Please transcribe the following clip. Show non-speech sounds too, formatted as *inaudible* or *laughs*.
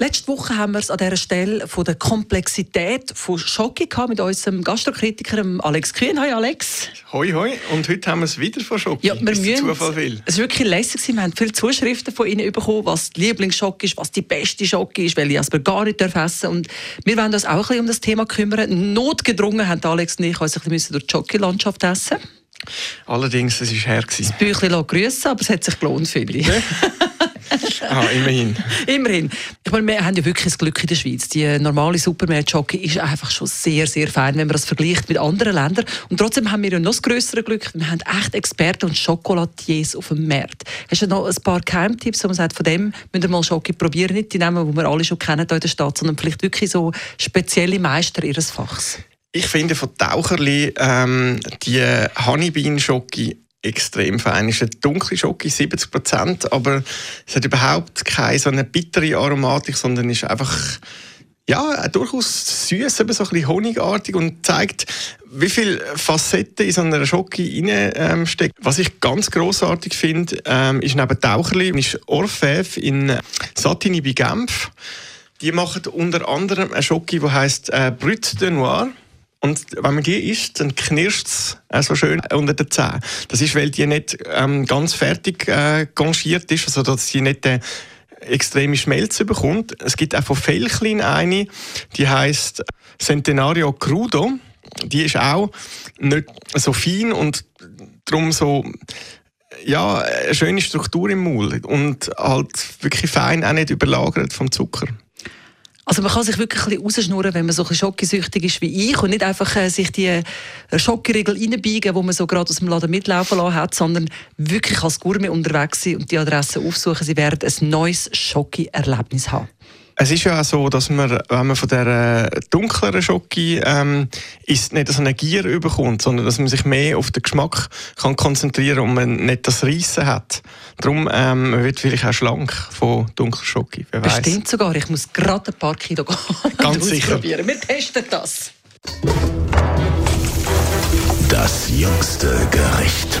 Letzte Woche haben wir es an dieser Stelle von der Komplexität von Schoki gehabt mit unserem Gastrokritiker Alex Kühn. Hi Alex. Hoi hoi. Und heute haben wir es wieder von Schoki. Ja, wir müssen, Zufall will. Es war wirklich lässig. Wir haben viele Zuschriften von Ihnen bekommen, was die Lieblingsschoki ist, was die beste Schoki ist, weil ich es gar nicht essen darf. Und wir wollen uns auch ein bisschen um das Thema kümmern. Notgedrungen haben Alex und ich uns ein bisschen durch die Schoki-Landschaft essen. Allerdings, es war her. Das Büchlein grüßen, aber es hat sich gelohnt, finde ich. *laughs* Ah, immerhin. *laughs* immerhin. Ich meine, wir haben ja wirklich das Glück in der Schweiz. Die normale Supermarkt-Jockey ist einfach schon sehr, sehr fein, wenn man das vergleicht mit anderen Ländern. Und trotzdem haben wir ja noch das größere Glück. Wir haben echt Experten und Schokolatiers auf dem Markt. Hast du noch ein paar Keimtipps, wo man sagt, von dem müsst ihr mal Schoki probieren? Nicht die Namen, die wir alle schon kennen hier in der Stadt, sondern vielleicht wirklich so spezielle Meister ihres Fachs. Ich finde von Taucherli ähm, die Honeybean-Schoki extrem fein. Es ist eine dunkle Schoki, 70 Prozent, aber es hat überhaupt keine so eine bittere Aromatik, sondern ist einfach ja, durchaus süß, eben so ein bisschen honigartig und zeigt, wie viele Facetten in so einer Schoki ähm, steckt. Was ich ganz großartig finde, ähm, ist neben Taucherli, ist Orfèvre in Satini bei Genf. Die machen unter anderem eine Schoki, die heißt äh, Brut de Noir. Und wenn man die isst, dann knirscht es äh, so schön unter den Zähnen. Das ist, weil die nicht ähm, ganz fertig äh, ist, also dass sie nicht äh, extreme Schmelze bekommt. Es gibt auch von Felchlin eine, die heißt Centenario Crudo. Die ist auch nicht so fein und darum so ja, eine schöne Struktur im Mund und halt wirklich fein, auch nicht überlagert vom Zucker. Also man kann sich wirklich ein bisschen rausschnurren, wenn man so ein schokisüchtig ist wie ich und nicht einfach äh, sich die äh, Schokiregel reinbiegen, wo man so gerade aus dem Laden mitlaufen lassen hat, sondern wirklich als Gourmet unterwegs sein und die Adresse aufsuchen. Sie werden ein neues Schoki-Erlebnis haben. Es ist ja auch so, dass man, wenn man von der dunkleren Schoki ähm, isst, nicht so eine Gier überkommt, sondern dass man sich mehr auf den Geschmack kann konzentrieren und man nicht das Reissen hat. Darum ähm, man wird vielleicht auch schlank von dunkler Schoki. Bestimmt weiss. sogar. Ich muss gerade ein paar Kilo Ganz sicher. Wir testen das. Das jüngste Gericht.